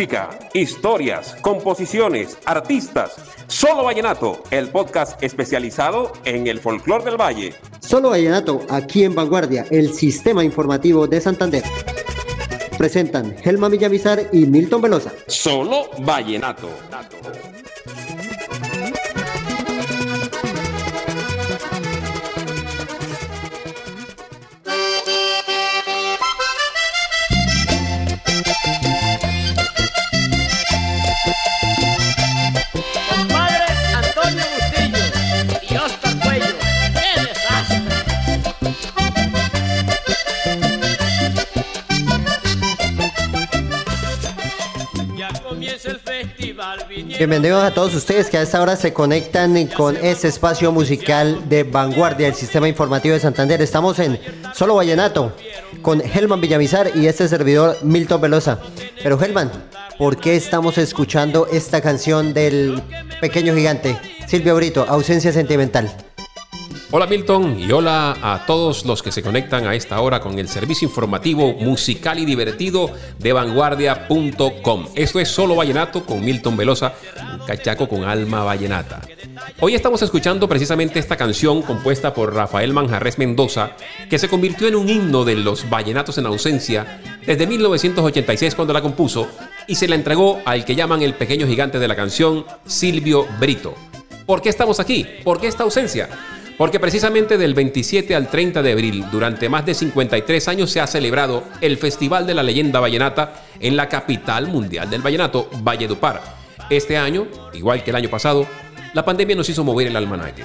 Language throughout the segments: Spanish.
música, historias, composiciones, artistas. Solo Vallenato, el podcast especializado en el folclor del valle. Solo Vallenato, aquí en Vanguardia, el sistema informativo de Santander. Presentan Helma Villamizar y Milton Velosa. Solo Vallenato. Bienvenidos a todos ustedes que a esta hora se conectan con este espacio musical de vanguardia del sistema informativo de Santander. Estamos en Solo Vallenato con Helman Villamizar y este servidor Milton Velosa. Pero Helman, ¿por qué estamos escuchando esta canción del pequeño gigante? Silvio Brito, Ausencia Sentimental. Hola Milton y hola a todos los que se conectan a esta hora con el servicio informativo musical y divertido de vanguardia.com. Esto es Solo Vallenato con Milton Velosa, un cachaco con alma vallenata. Hoy estamos escuchando precisamente esta canción compuesta por Rafael Manjarres Mendoza, que se convirtió en un himno de los vallenatos en ausencia desde 1986 cuando la compuso y se la entregó al que llaman el pequeño gigante de la canción, Silvio Brito. ¿Por qué estamos aquí? ¿Por qué esta ausencia? Porque precisamente del 27 al 30 de abril, durante más de 53 años, se ha celebrado el Festival de la Leyenda Vallenata en la capital mundial del vallenato, Valledupar. Este año, igual que el año pasado, la pandemia nos hizo mover el almanaque.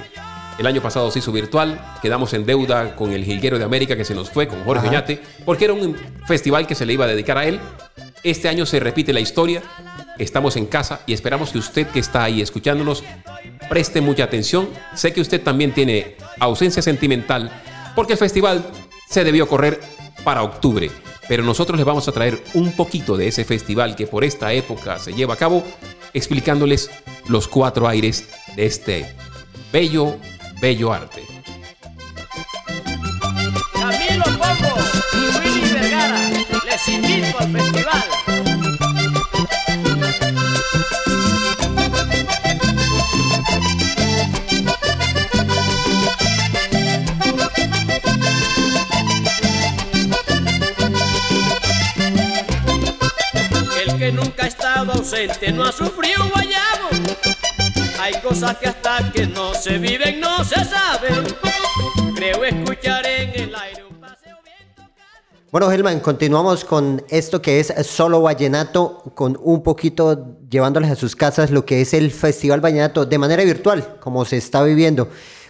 El año pasado se hizo virtual, quedamos en deuda con el Jilguero de América que se nos fue, con Jorge Oñate, porque era un festival que se le iba a dedicar a él. Este año se repite la historia, estamos en casa y esperamos que usted que está ahí escuchándonos preste mucha atención. Sé que usted también tiene ausencia sentimental porque el festival se debió correr para octubre. Pero nosotros les vamos a traer un poquito de ese festival que por esta época se lleva a cabo, explicándoles los cuatro aires de este bello, bello arte. Camilo Pombo y Willy Vergara al festival. Ha estado ausente no ha sufrido guayabo. Hay cosas que hasta que no se viven no se saben. Creo escuchar en el aire un paseo bien Bueno, Gelman, continuamos con esto que es solo vallenato, con un poquito llevándoles a sus casas lo que es el Festival Vallenato de manera virtual, como se está viviendo.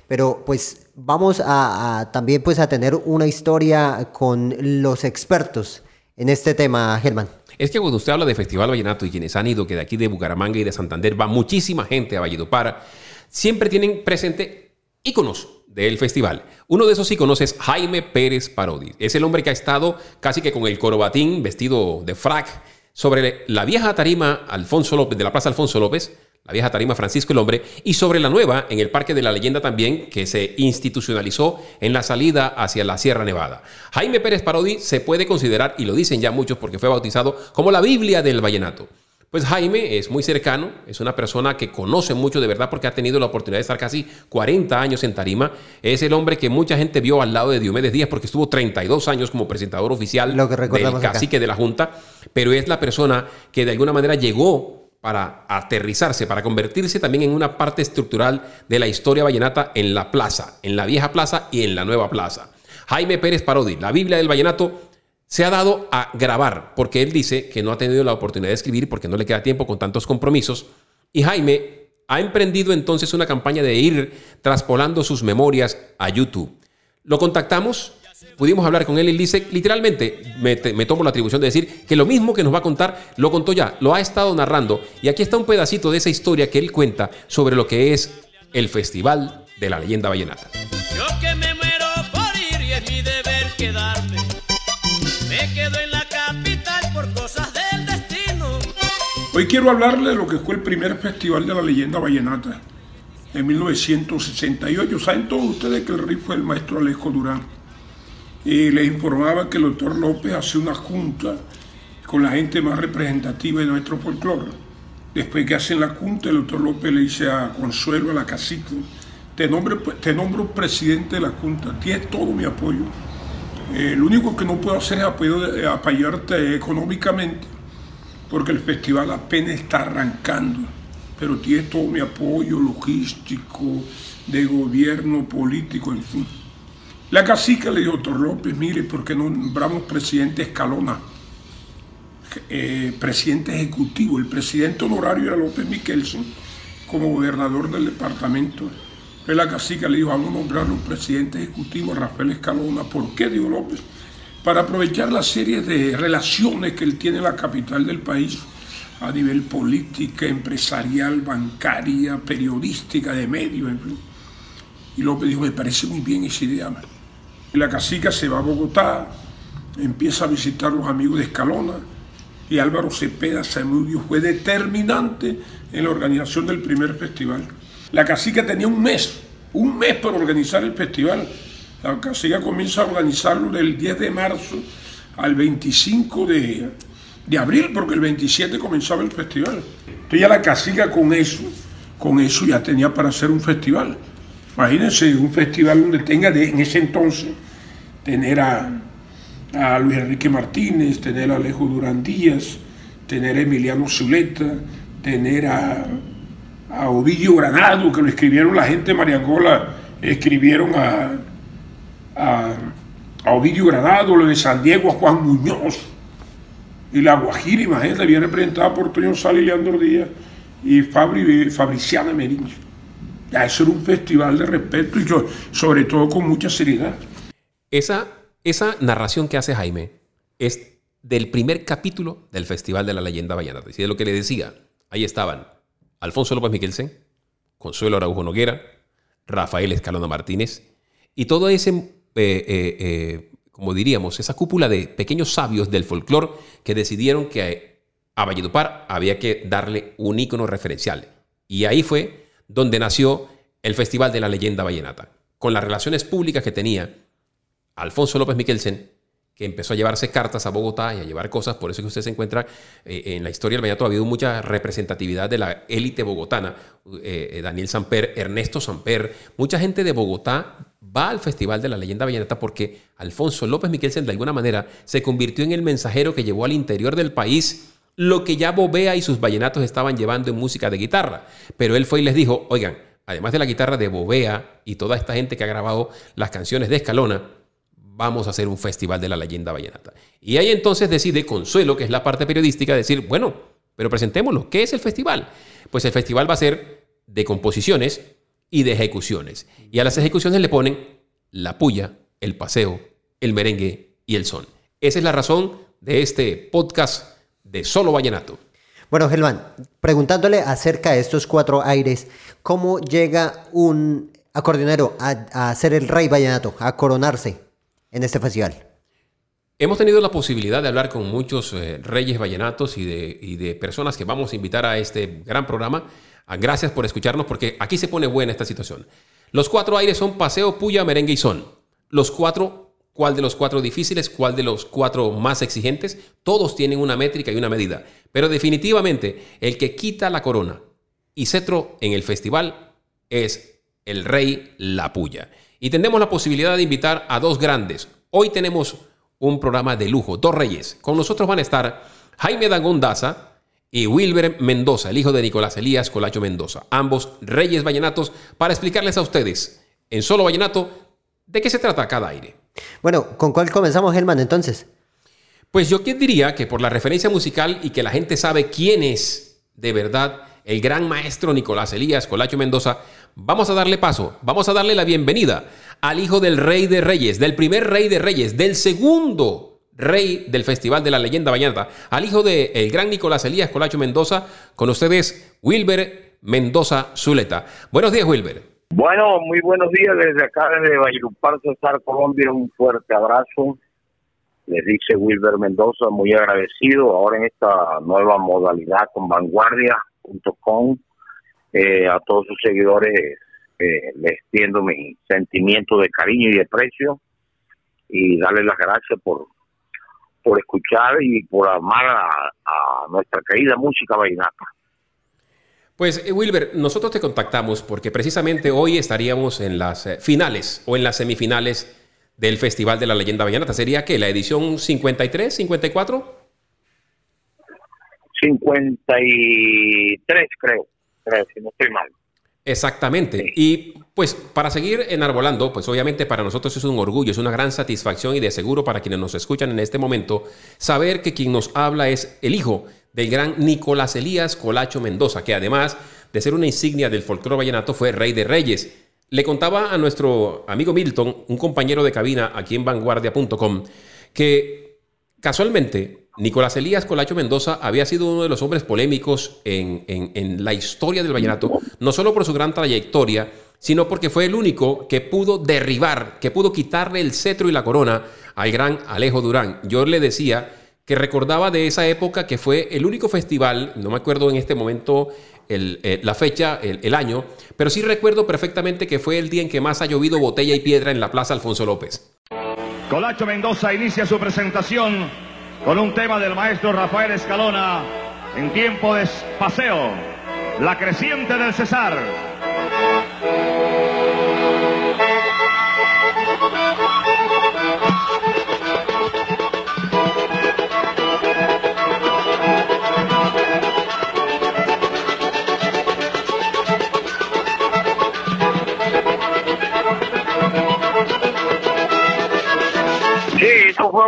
Pero pues vamos a, a también pues a tener una historia con los expertos en este tema, Germán. Es que cuando usted habla de Festival Vallenato y quienes han ido, que de aquí de Bucaramanga y de Santander va muchísima gente a Valledupar, siempre tienen presente íconos del festival. Uno de esos íconos es Jaime Pérez Parodi. Es el hombre que ha estado casi que con el corobatín vestido de frac sobre la vieja tarima Alfonso López, de la Plaza Alfonso López, la vieja tarima Francisco el Hombre, y sobre la nueva en el Parque de la Leyenda también, que se institucionalizó en la salida hacia la Sierra Nevada. Jaime Pérez Parodi se puede considerar, y lo dicen ya muchos porque fue bautizado, como la Biblia del Vallenato. Pues Jaime es muy cercano, es una persona que conoce mucho de verdad porque ha tenido la oportunidad de estar casi 40 años en Tarima. Es el hombre que mucha gente vio al lado de Diomedes Díaz porque estuvo 32 años como presentador oficial del cacique de la Junta, pero es la persona que de alguna manera llegó para aterrizarse, para convertirse también en una parte estructural de la historia vallenata en la plaza, en la vieja plaza y en la nueva plaza. Jaime Pérez Parodi, la Biblia del Vallenato, se ha dado a grabar porque él dice que no ha tenido la oportunidad de escribir porque no le queda tiempo con tantos compromisos. Y Jaime ha emprendido entonces una campaña de ir traspolando sus memorias a YouTube. Lo contactamos pudimos hablar con él y él dice, literalmente, me, tomo la atribución de decir que lo mismo que nos va a contar, lo contó ya, lo ha estado narrando. Y aquí está un pedacito de esa historia que él cuenta sobre lo que es el Festival de la Leyenda Vallenata. Yo que me muero por ir y es mi deber quedarme. Me quedo en la capital por cosas del destino. Hoy quiero hablarle de lo que fue el primer Festival de la Leyenda Vallenata en 1968. Saben todos ustedes que el rey fue el maestro Alejo Durán y les informaba que el doctor López hace una junta con la gente más representativa de nuestro folclore. Después que hacen la junta, el doctor López le dice a Consuelo, a la cacique, te, nombro, te nombro presidente de la junta, tienes todo mi apoyo. Eh, lo único que no puedo hacer es apoyarte económicamente, porque el festival apenas está arrancando, pero tienes todo mi apoyo logístico, de gobierno, político, en fin. La cacica le dijo, doctor López, mire, ¿por qué no nombramos presidente Escalona? Eh, presidente ejecutivo, el presidente honorario era López Miquelsen como gobernador del departamento. La cacica le dijo, vamos a nombrar un presidente ejecutivo Rafael Escalona. ¿Por qué? Dijo López. Para aprovechar la serie de relaciones que él tiene en la capital del país a nivel política, empresarial, bancaria, periodística, de medios, en fin. Y López dijo, me parece muy bien esa idea. La cacica se va a Bogotá, empieza a visitar los amigos de Escalona y Álvaro Cepeda Samudio fue determinante en la organización del primer festival. La cacica tenía un mes, un mes para organizar el festival. La cacica comienza a organizarlo del 10 de marzo al 25 de, de abril, porque el 27 comenzaba el festival. Entonces ya la cacica con eso, con eso ya tenía para hacer un festival. Imagínense un festival donde tenga de, en ese entonces tener a, Luis Enrique Martínez, tener a Alejo Durán Díaz, tener a Emiliano Zuleta, tener a, a Ovidio Granado, que lo escribieron la gente de Mariangola, escribieron a, a, Ovidio Granado, lo de San Diego, a Juan Muñoz, y la Guajira, imagínate, viene presentada por Toño Sal y Leandro Díaz y Fabri, Fabriciana Merinch. Ya eso era un festival de respeto y yo, sobre todo con mucha seriedad. Esa, esa narración que hace Jaime es del primer capítulo del Festival de la Leyenda Vallenata. Y de lo que le decía, ahí estaban Alfonso López Miquelsen, Consuelo Araujo Noguera, Rafael Escalona Martínez y todo ese, eh, eh, eh, como diríamos, esa cúpula de pequeños sabios del folclore que decidieron que a Valledupar había que darle un ícono referencial. Y ahí fue donde nació el Festival de la Leyenda Vallenata, con las relaciones públicas que tenía Alfonso López Miquelsen, que empezó a llevarse cartas a Bogotá y a llevar cosas, por eso que usted se encuentra eh, en la historia del vallenato, ha habido mucha representatividad de la élite bogotana, eh, eh, Daniel Samper, Ernesto Samper, mucha gente de Bogotá va al Festival de la Leyenda Vallenata porque Alfonso López Miquelsen de alguna manera se convirtió en el mensajero que llevó al interior del país lo que ya Bobea y sus vallenatos estaban llevando en música de guitarra. Pero él fue y les dijo, oigan, además de la guitarra de Bobea y toda esta gente que ha grabado las canciones de Escalona, vamos a hacer un festival de la leyenda vallenata. Y ahí entonces decide Consuelo, que es la parte periodística, decir, bueno, pero presentémoslo, ¿qué es el festival? Pues el festival va a ser de composiciones y de ejecuciones. Y a las ejecuciones le ponen la puya, el paseo, el merengue y el son. Esa es la razón de este podcast de Solo Vallenato. Bueno, Germán, preguntándole acerca de estos cuatro aires, ¿cómo llega un acordeonero a, ser el rey vallenato, a coronarse en este festival? Hemos tenido la posibilidad de hablar con muchos eh, reyes vallenatos y de, y de, personas que vamos a invitar a este gran programa. Ah, gracias por escucharnos porque aquí se pone buena esta situación. Los cuatro aires son paseo, puya, merengue y son. Los cuatro cuál de los cuatro difíciles, cuál de los cuatro más exigentes. Todos tienen una métrica y una medida. Pero definitivamente el que quita la corona y cetro en el festival es el rey La Puya. Y tendremos la posibilidad de invitar a dos grandes. Hoy tenemos un programa de lujo, dos reyes. Con nosotros van a estar Jaime Dangón Daza y Wilber Mendoza, el hijo de Nicolás Elías Colacho Mendoza. Ambos reyes vallenatos para explicarles a ustedes en solo vallenato de qué se trata cada aire. Bueno, ¿con cuál comenzamos, Germán, entonces? Pues yo diría que por la referencia musical y que la gente sabe quién es de verdad el gran maestro Nicolás Elías Colacho Mendoza, vamos a darle paso, vamos a darle la bienvenida al hijo del rey de reyes, del primer rey de reyes, del segundo rey del Festival de la Leyenda Vallenata, al hijo del el gran Nicolás Elías Colacho Mendoza, con ustedes Wilber Mendoza Zuleta. Buenos días, Wilber. Bueno, muy buenos días desde acá, desde Valledupar, Cesar, Colombia. Un fuerte abrazo. Les dice Wilber Mendoza, muy agradecido ahora en esta nueva modalidad con vanguardia.com. Eh, a todos sus seguidores eh, les extiendo mi sentimiento de cariño y de precio y darles las gracias por por escuchar y por amar a, nuestra querida música vallenata. Pues eh, Wilber, nosotros te contactamos porque precisamente hoy estaríamos en las eh, finales o en las semifinales del Festival de la Leyenda Vallenata. ¿Sería qué? ¿La edición 53, 54? 53 creo, creo, si no estoy mal. Exactamente. Y pues para seguir enarbolando, pues obviamente para nosotros es un orgullo, es una gran satisfacción y de seguro para quienes nos escuchan en este momento, saber que quien nos habla es el hijo del gran Nicolás Elías Colacho Mendoza, que además de ser una insignia del folclore vallenato fue rey de reyes. Le contaba a nuestro amigo Milton, un compañero de cabina aquí en vanguardia.com, que casualmente Nicolás Elías Colacho Mendoza había sido uno de los hombres polémicos en, la historia del vallenato, no solo por su gran trayectoria, sino porque fue el único que pudo derribar, que pudo quitarle el cetro y la corona al gran Alejo Durán. Yo le decía que recordaba de esa época que fue el único festival, no me acuerdo en este momento eh, la fecha, el, el, año, pero sí recuerdo perfectamente que fue el día en que más ha llovido botella y piedra en la Plaza Alfonso López. Colacho Mendoza inicia su presentación con un tema del maestro Rafael Escalona en tiempo de paseo, La creciente del Cesar.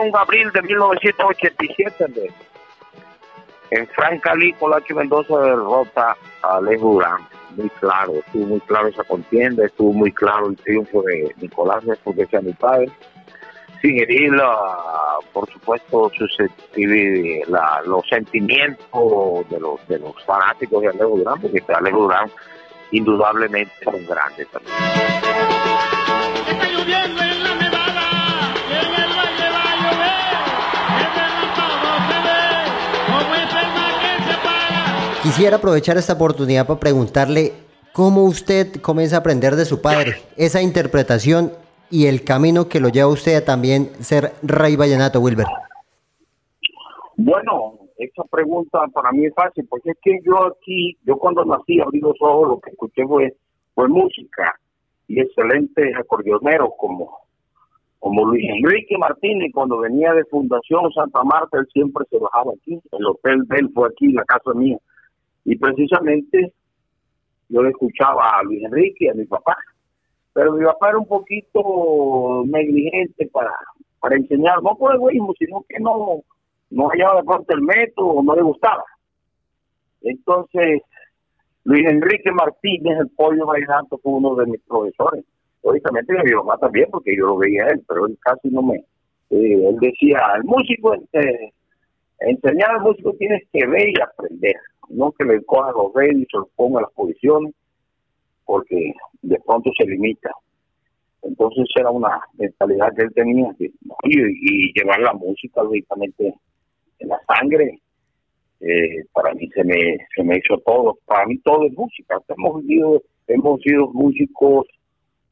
Un abril de 1987, En Francalí, Colacho Mendoza derrota a Alejo Durán. Muy claro, estuvo muy claro esa contienda, estuvo muy claro el triunfo de Nicolás, porque sea mi padre. Sin herir, por supuesto, la, los sentimientos de los, de los fanáticos de Alejo Durán, porque Alejo Durán indudablemente es un grande también. Quisiera aprovechar esta oportunidad para preguntarle cómo usted comienza a aprender de su padre, esa interpretación y el camino que lo lleva a usted a también ser rey vallenato, Wilber. Bueno, esa pregunta para mí es fácil, porque es que yo aquí, yo cuando nací, abrí los ojos, lo que escuché fue, música y excelentes acordeoneros como, como Luis Enrique Martínez, cuando venía de Fundación Santa Marta, él siempre se bajaba aquí, el hotel de fue aquí, la casa mía y precisamente yo le escuchaba a Luis Enrique y a mi papá. Pero mi papá era un poquito negligente para, para enseñar, no por egoísmo, sino que no, no hallaba de pronto el método, no le gustaba. Entonces, Luis Enrique Martínez, el pollo bailando, fue uno de mis profesores. Lógicamente mi papá también, porque yo lo veía él, pero él casi no me... Eh, él decía, el músico, eh, enseñar al músico tienes que ver y aprender no que le coja los dedos y se los ponga a las posiciones, porque de pronto se limita. Entonces era una mentalidad que él tenía y, llevar la música lógicamente en la sangre. Eh, para mí se me se me hizo todo, para mí todo es música. Hemos vivido, hemos sido músicos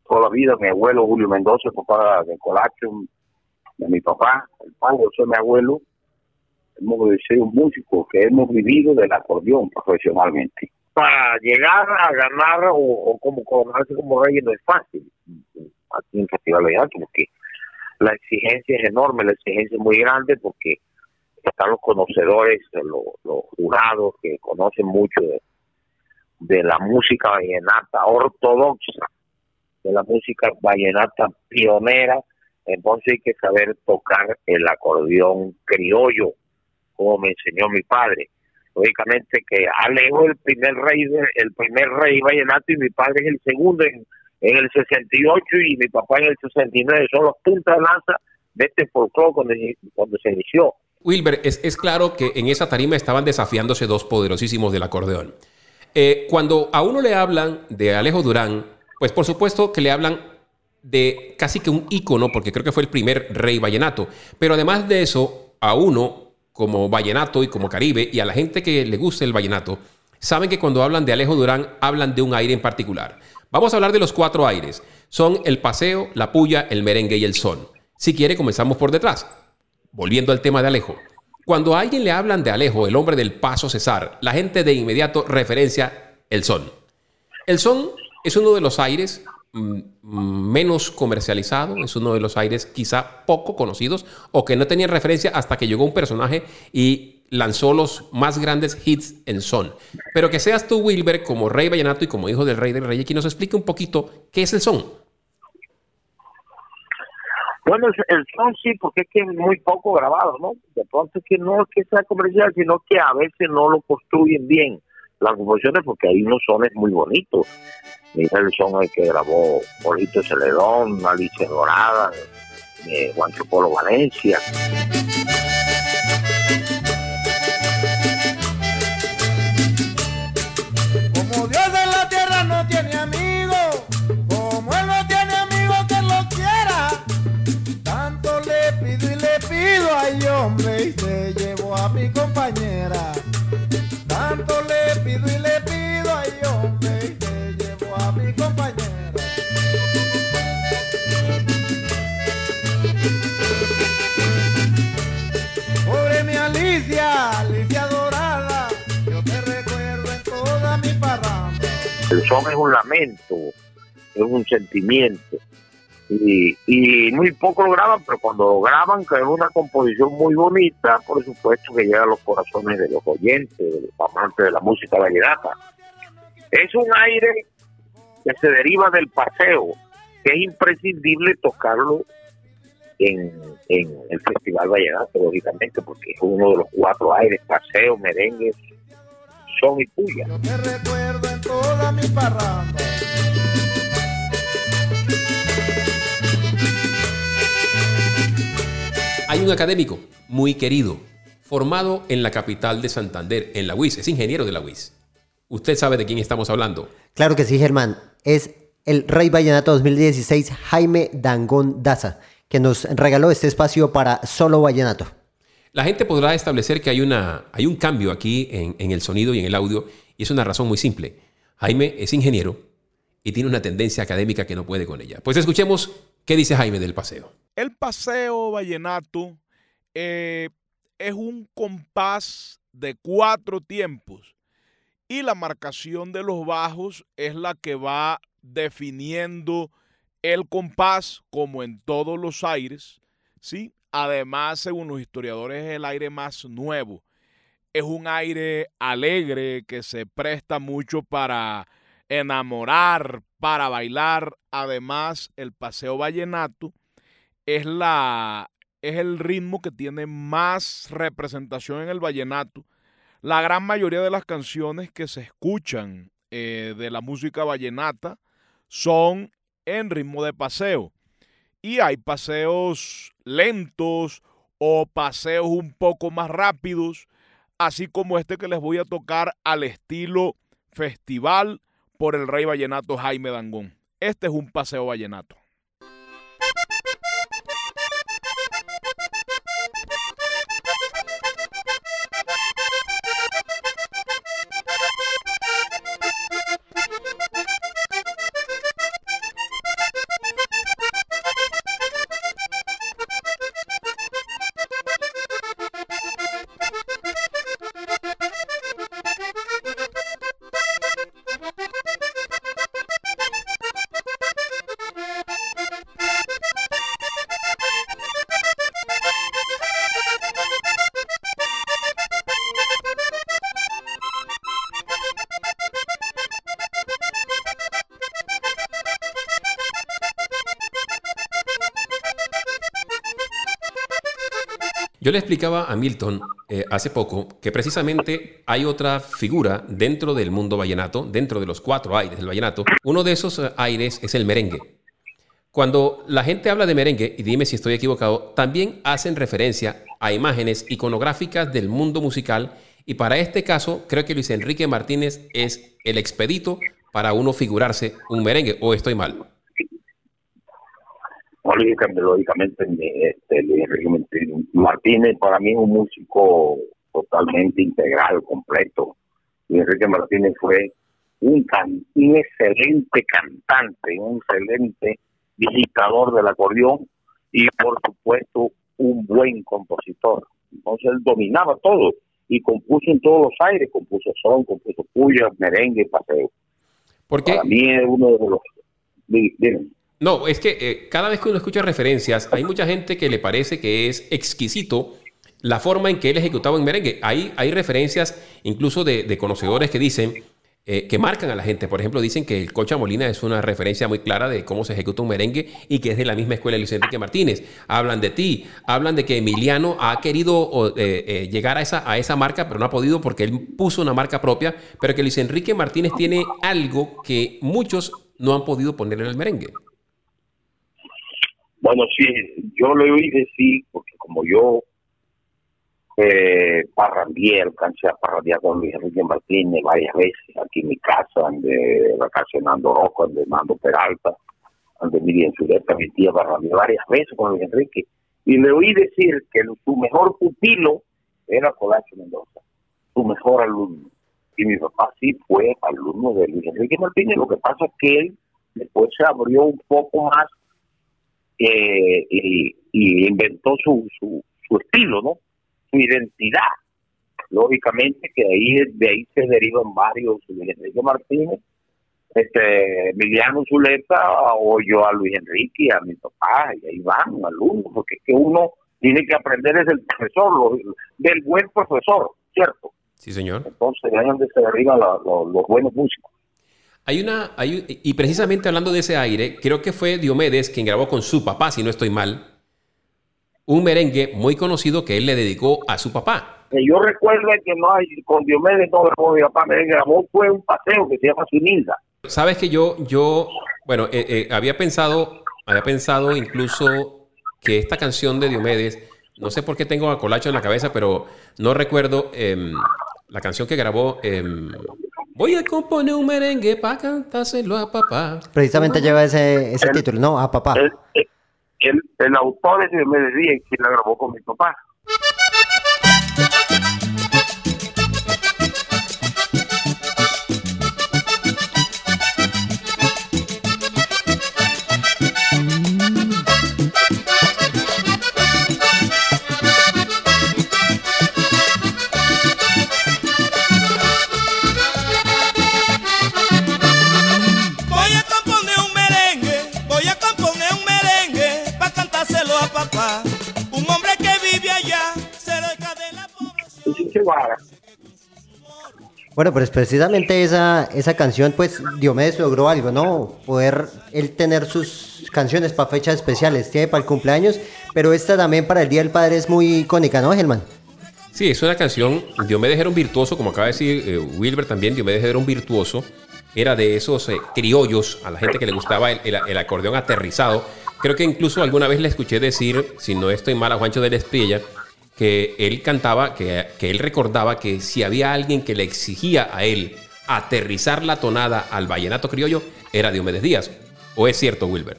toda la vida. Mi abuelo Julio Mendoza, papá de Colacho, de mi papá, el padre de mi abuelo, hemos sido músicos que hemos vivido del acordeón profesionalmente. Para llegar a ganar o, como coronarse como rey no es fácil aquí en Festival de porque la exigencia es enorme, la exigencia es muy grande porque están los conocedores, los, los jurados que conocen mucho de, de la música vallenata ortodoxa, de la música vallenata pionera, entonces hay que saber tocar el acordeón criollo, como me enseñó mi padre. Lógicamente que Alejo es el primer rey, el primer rey vallenato y mi padre es el segundo en, en el 68 y mi papá en el 69. Son los puntas de lanza de este folclore cuando, cuando se inició. Wilber, es, es, claro que en esa tarima estaban desafiándose dos poderosísimos del acordeón. Eh, cuando a uno le hablan de Alejo Durán, pues por supuesto que le hablan de casi que un ícono, porque creo que fue el primer rey vallenato. Pero además de eso, a uno como vallenato y como caribe, y a la gente que le gusta el vallenato, saben que cuando hablan de Alejo Durán, hablan de un aire en particular. Vamos a hablar de los cuatro aires. Son el paseo, la puya, el merengue y el son. Si quiere, comenzamos por detrás. volviendo al tema de Alejo, cuando a alguien le hablan de Alejo, el hombre del paso César, la gente de inmediato referencia el son. El son es uno de los aires menos comercializado, es uno de los aires quizá poco conocidos o que no tenían referencia hasta que llegó un personaje y lanzó los más grandes hits en son. Pero que seas tú, Wilber, como rey vallenato y como hijo del rey del rey, que nos explique un poquito qué es el son. Bueno, el son sí, porque es que es muy poco grabado, ¿no? De pronto es que no es que sea comercial, sino que a veces no lo construyen bien las composiciones porque hay unos sones muy bonitos. Mira el son el que grabó Polito Celedón, Alicia Dorada, eh, Juan Polo Valencia. Son es un lamento, es un sentimiento. Y, y muy poco lo graban, pero cuando lo graban, que es una composición muy bonita, por supuesto que llega a los corazones de los oyentes, de los amantes de la música vallenata. Es un aire que se deriva del paseo, que es imprescindible tocarlo en, en el Festival Vallenato, lógicamente, porque es uno de los cuatro aires, paseo, merengue, son y puya. Yo te recuerdo en toda mi parranda. Hay un académico muy querido, formado en la capital de Santander, en la UIS, es ingeniero de la UIS. ¿Usted sabe de quién estamos hablando? Claro que sí, Germán. Es el Rey Vallenato 2016, Jaime Dangón Daza, que nos regaló este espacio para Solo Vallenato. La gente podrá establecer que hay, una, hay un cambio aquí en, el sonido y en el audio, y es una razón muy simple. Jaime es ingeniero y tiene una tendencia académica que no puede con ella. Pues escuchemos qué dice Jaime del paseo. El paseo vallenato eh, es un compás de cuatro tiempos y la marcación de los bajos es la que va definiendo el compás como en todos los aires, ¿sí? Además, según los historiadores, es el aire más nuevo. Es un aire alegre que se presta mucho para enamorar, para bailar. Además, el paseo vallenato es la es el ritmo que tiene más representación en el vallenato. La gran mayoría de las canciones que se escuchan eh, de la música vallenata son en ritmo de paseo. Y hay paseos lentos o paseos un poco más rápidos, así como este que les voy a tocar al estilo festival por el rey vallenato Jaime Dangón. Este es un paseo vallenato. Yo le explicaba a Milton eh, hace poco que precisamente hay otra figura dentro del mundo vallenato, dentro de los cuatro aires del vallenato. Uno de esos eh, aires es el merengue. Cuando la gente habla de merengue, y dime si estoy equivocado, también hacen referencia a imágenes iconográficas del mundo musical y para este caso creo que Luis Enrique Martínez es el expedito para uno figurarse un merengue, o estoy mal. Lógicamente, este, Martínez para mí es un músico totalmente integral, completo. Enrique Martínez fue un, can- un excelente cantante, un excelente digitador del acordeón y por supuesto un buen compositor. Entonces él dominaba todo y compuso en todos los aires, compuso son, compuso puya, merengue, paseo. Porque Para mí es uno de los... No, es que eh, cada vez que uno escucha referencias, hay mucha gente que le parece que es exquisito la forma en que él ejecutaba en merengue. Hay, hay referencias incluso de, conocedores que dicen, eh, que marcan a la gente. Por ejemplo, dicen que el Cocha Molina es una referencia muy clara de cómo se ejecuta un merengue y que es de la misma escuela de Luis Enrique Martínez. Hablan de ti, hablan de que Emiliano ha querido eh, llegar a esa, a esa marca, pero no ha podido porque él puso una marca propia, pero que Luis Enrique Martínez tiene algo que muchos no han podido poner en el merengue. Bueno, sí, yo le oí decir, porque como yo eh, parrandié, alcancé a parrandear con Luis Enrique Martínez varias veces aquí en mi casa, ande vacacionando Rocco, ande Mando Peralta, ande Miriam Zuleta, mi tía parrandeé varias veces con Luis Enrique, y le oí decir que su mejor pupilo era Colacho Mendoza, su mejor alumno. Y mi papá sí fue alumno de Luis Enrique Martínez, lo que pasa es que él después se abrió un poco más eh, y, y inventó su, su, su estilo, ¿no? Su identidad. Lógicamente que ahí de ahí se derivan varios, Luis Enrique Martínez, este Emiliano Zuleta o yo a Luis Enrique a mi papá, y ahí van alumnos, porque es que uno tiene que aprender desde el profesor, lo- del buen profesor, ¿cierto? Sí, señor. Entonces ahí es donde se derivan la- los- los buenos músicos. Hay una, hay, y precisamente hablando de ese aire, creo que fue Diomedes quien grabó con su papá, si no estoy mal, un merengue muy conocido que él le dedicó a su papá. que yo recuerdo que no hay, con Diomedes no grabó, mi papá me grabó, fue un paseo que se llama Sinilda. Sabes que yo, yo, bueno, eh, eh, había pensado, había pensado incluso que esta canción de Diomedes, no sé por qué tengo a Colacho en la cabeza, pero no recuerdo em, la canción que grabó. Voy a componer un merengue para cantárselo a papá. Precisamente lleva ese, ese título, ¿no? A papá. El, el, el, el autor es Diomedes Díaz, quien la grabó con mi papá. Bueno, pues precisamente esa, esa canción, pues Diomedes logró algo, ¿no? Poder él tener sus canciones para fechas especiales, tiene para el cumpleaños, pero esta también para el Día del Padre es muy icónica, ¿no, Gelman? Sí, es una canción. Diomedes era un virtuoso, como acaba de decir eh, Wilber también. Diomedes era un virtuoso. Era de esos eh, criollos, a la gente que le gustaba el, el- acordeón aterrizado. Creo que incluso alguna vez le escuché decir, si no estoy mal, a Juancho de la que él cantaba, que, que él recordaba que si había alguien que le exigía a él aterrizar la tonada al vallenato criollo, era Diomedes Díaz. ¿O es cierto, Wilber?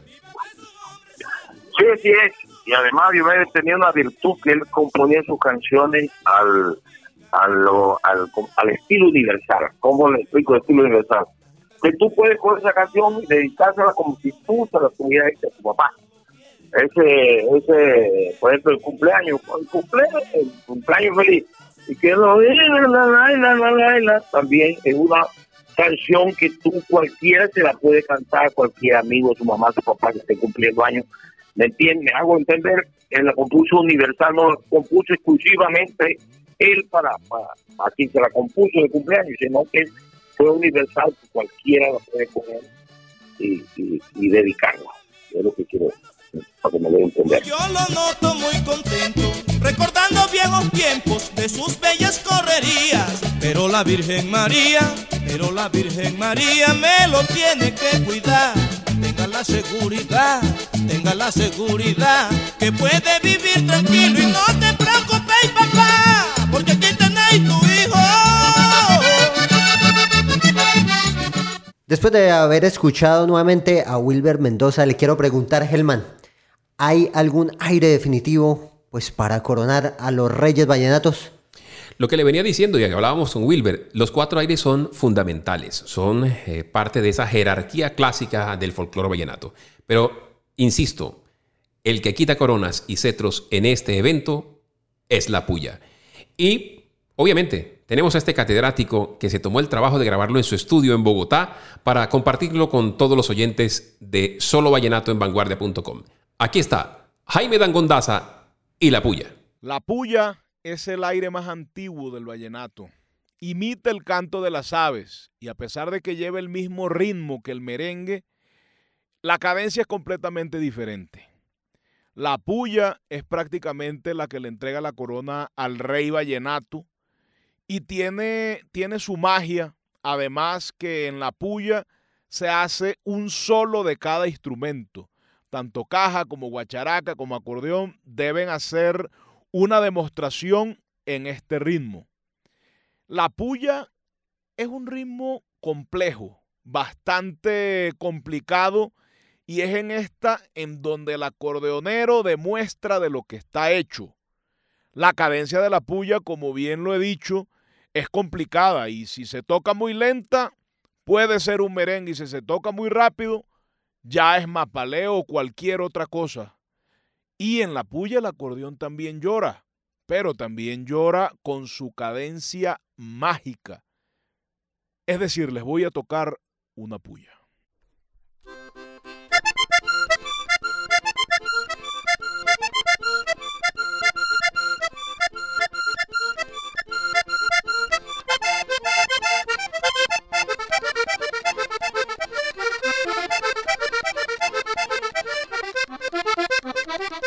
Sí, sí es. Y además Diomedes tenía una virtud que él componía sus canciones al, al, al, al estilo universal. ¿Cómo le explico el estilo universal? Que tú puedes coger esa canción y dedicársela como si tú se la tuvieras a tu papá. Ese, ese, por ejemplo, el cumpleaños, el cumpleaños, el cumpleaños feliz. Y que lo la, la, la, la, la, también es una canción que tú cualquiera se la puede cantar, cualquier amigo, su mamá, su papá que esté cumpliendo años. ¿Me entiendes? Me hago entender, él la compuso universal, no la compuso exclusivamente él para, para a quien se la compuso de cumpleaños, sino que fue universal, cualquiera la puede coger y, y, y dedicarla. Es lo que quiero decir, Yo lo noto muy contento, recordando viejos tiempos de sus bellas correrías. Pero la Virgen María, pero la Virgen María me lo tiene que cuidar. Tenga la seguridad, tenga la seguridad, que puede vivir tranquilo y no te preocupes, papá, Después de haber escuchado nuevamente a Wilber Mendoza, le quiero preguntar, Gelman, ¿hay algún aire definitivo pues para coronar a los Reyes Vallenatos? Lo que le venía diciendo, y hablábamos con Wilber, los cuatro aires son fundamentales, son eh, parte de esa jerarquía clásica del folclore vallenato. Pero, insisto, el que quita coronas y cetros en este evento es la puya. Y obviamente tenemos a este catedrático que se tomó el trabajo de grabarlo en su estudio en Bogotá para compartirlo con todos los oyentes de Solo Vallenato en vanguardia.com. Aquí está Jaime Dangondaza y la puya. La puya es el aire más antiguo del vallenato. Imita el canto de las aves y a pesar de que lleva el mismo ritmo que el merengue, la cadencia es completamente diferente. La puya es prácticamente la que le entrega la corona al rey vallenato y tiene, tiene su magia, además que en la puya se hace un solo de cada instrumento. Tanto caja como guacharaca como acordeón deben hacer una demostración en este ritmo. La puya es un ritmo complejo, bastante complicado y es en esta en donde el acordeonero demuestra de lo que está hecho. La cadencia de la puya, como bien lo he dicho, es complicada y si se toca muy lenta, puede ser un merengue y si se toca muy rápido, ya es mapaleo o cualquier otra cosa. Y en la puya el acordeón también llora, pero también llora con su cadencia mágica. Es decir, les voy a tocar una puya. Thank you.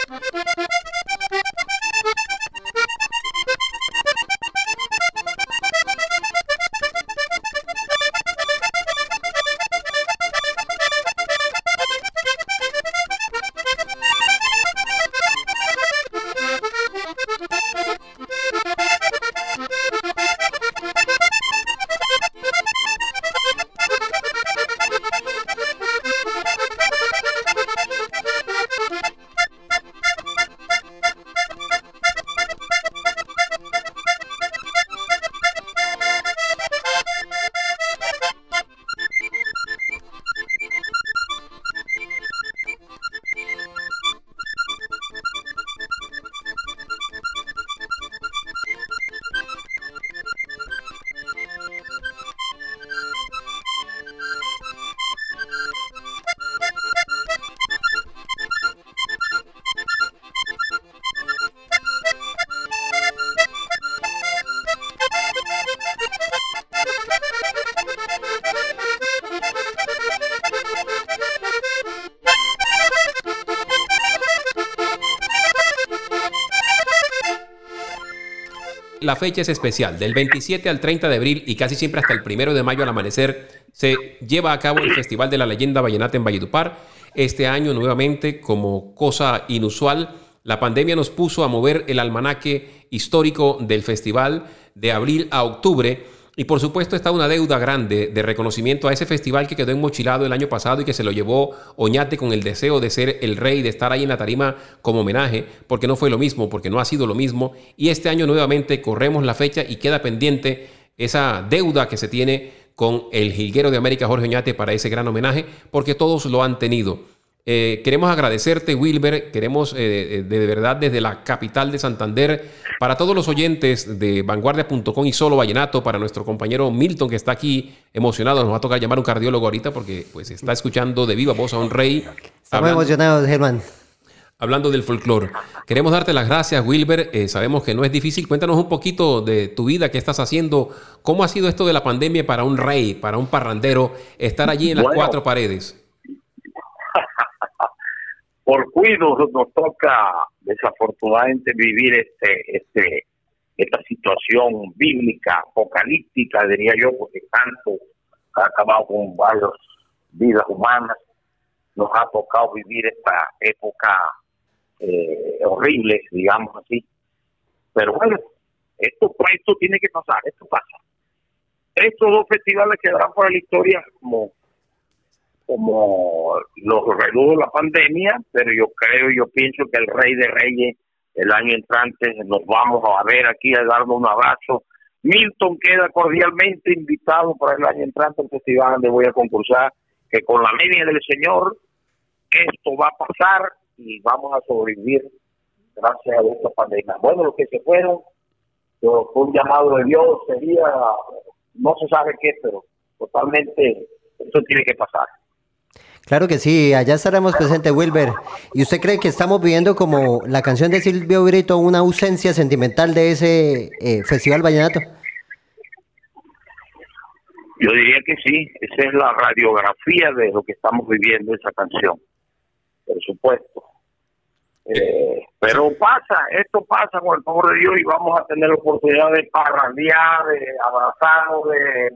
La fecha es especial. Del 27 al 30 de abril y casi siempre hasta el 1 de mayo al amanecer se lleva a cabo el Festival de la Leyenda Vallenata en Valledupar. Este año nuevamente, como cosa inusual, la pandemia nos puso a mover el almanaque histórico del festival de abril a octubre y por supuesto está una deuda grande de reconocimiento a ese festival que quedó enmochilado el año pasado y que se lo llevó Oñate con el deseo de ser el rey, de estar ahí en la tarima como homenaje, porque no fue lo mismo, porque no ha sido lo mismo. Y este año nuevamente corremos la fecha y queda pendiente esa deuda que se tiene con el jilguero de América Jorge Oñate para ese gran homenaje, porque todos lo han tenido. Eh, queremos agradecerte, Wilber. Queremos eh, eh, de verdad desde la capital de Santander, para todos los oyentes de vanguardia.com y solo Vallenato, para nuestro compañero Milton que está aquí emocionado. Nos va a tocar llamar a un cardiólogo ahorita porque pues está escuchando de viva voz a un rey. Estamos emocionados, Germán. Hablando del folclore. Queremos darte las gracias, Wilber. sabemos que no es difícil. Cuéntanos un poquito de tu vida, qué estás haciendo. ¿Cómo ha sido esto de la pandemia para un rey, para un parrandero, estar allí en las cuatro paredes? Por cuido nos toca desafortunadamente vivir este, este, esta situación bíblica, apocalíptica, diría yo, porque tanto ha acabado con varias vidas humanas, nos ha tocado vivir esta época eh, horrible, digamos así. Pero bueno, esto, esto tiene que pasar, esto pasa. Estos dos festivales quedarán para la historia como como los redujo la pandemia, pero yo creo, yo pienso que el Rey de Reyes el año entrante nos vamos a ver aquí a darnos un abrazo. Milton queda cordialmente invitado para el año entrante al festival donde voy a concursar, que con la media del Señor esto va a pasar y vamos a sobrevivir gracias a esta pandemia. Bueno, los que se fueron, fue un llamado de Dios, sería, no se sabe qué, pero totalmente esto tiene que pasar. Claro que sí, allá estaremos presentes, Wilber. ¿Y usted cree que estamos viviendo como la canción de Silvio Brito, una ausencia sentimental de ese eh, Festival Vallenato? Yo diría que sí, esa es la radiografía de lo que estamos viviendo esa canción, por supuesto. Eh, pero pasa, esto pasa con el favor de Dios y vamos a tener la oportunidad de parrandear, de abrazarnos, de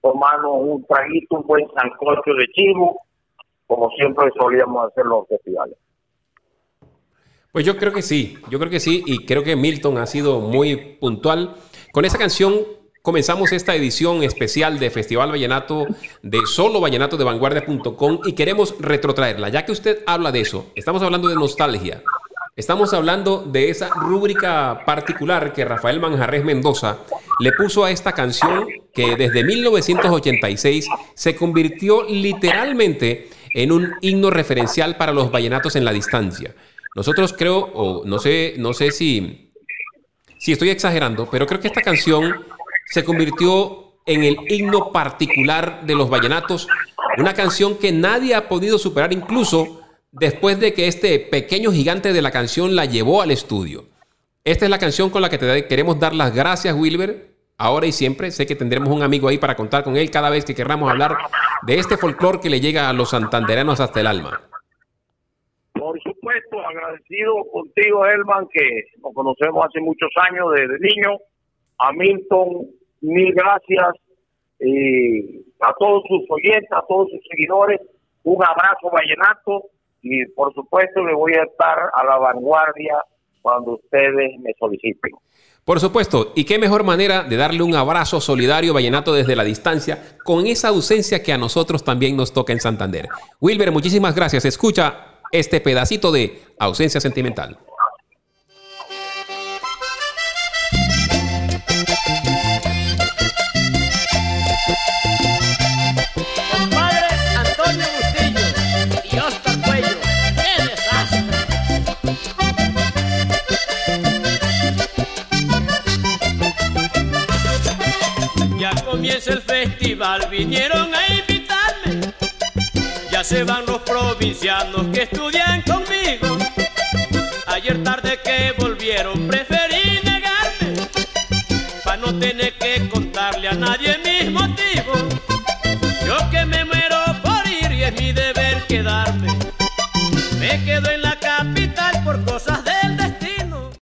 tomarnos un traguito, un buen sancocho de chivo como siempre solíamos hacer los festivales. Pues yo creo que sí, yo creo que sí, y creo que Milton ha sido muy puntual. Con esa canción comenzamos esta edición especial de Festival Vallenato de solo vallenato de vanguardia.com y queremos retrotraerla, ya que usted habla de eso, estamos hablando de nostalgia, estamos hablando de esa rúbrica particular que Rafael Manjarres Mendoza le puso a esta canción que desde 1986 se convirtió literalmente en un himno referencial para los vallenatos en la distancia. Nosotros creo, o no sé, no sé si, si estoy exagerando, pero creo que esta canción se convirtió en el himno particular de los vallenatos, una canción que nadie ha podido superar incluso después de que este pequeño gigante de la canción la llevó al estudio. Esta es la canción con la que te queremos dar las gracias, Wilber, ahora y siempre. Sé que tendremos un amigo ahí para contar con él cada vez que queramos hablar de este folclore que le llega a los santanderanos hasta el alma. Por supuesto, agradecido contigo, Elman, que nos conocemos hace muchos años desde niño. A Milton, mil gracias. Y a todos sus oyentes, a todos sus seguidores, un abrazo vallenato y por supuesto le voy a estar a la vanguardia cuando ustedes me soliciten. Por supuesto, y qué mejor manera de darle un abrazo solidario vallenato desde la distancia con esa ausencia que a nosotros también nos toca en Santander. Wilber, muchísimas gracias. Escucha este pedacito de ausencia sentimental. comienza el festival vinieron a invitarme. Ya se van los provincianos que estudian conmigo. Ayer tarde que volvieron preferí negarme. Pa' no tener que contarle a nadie mis motivos. Yo que me muero por ir y es mi deber quedar.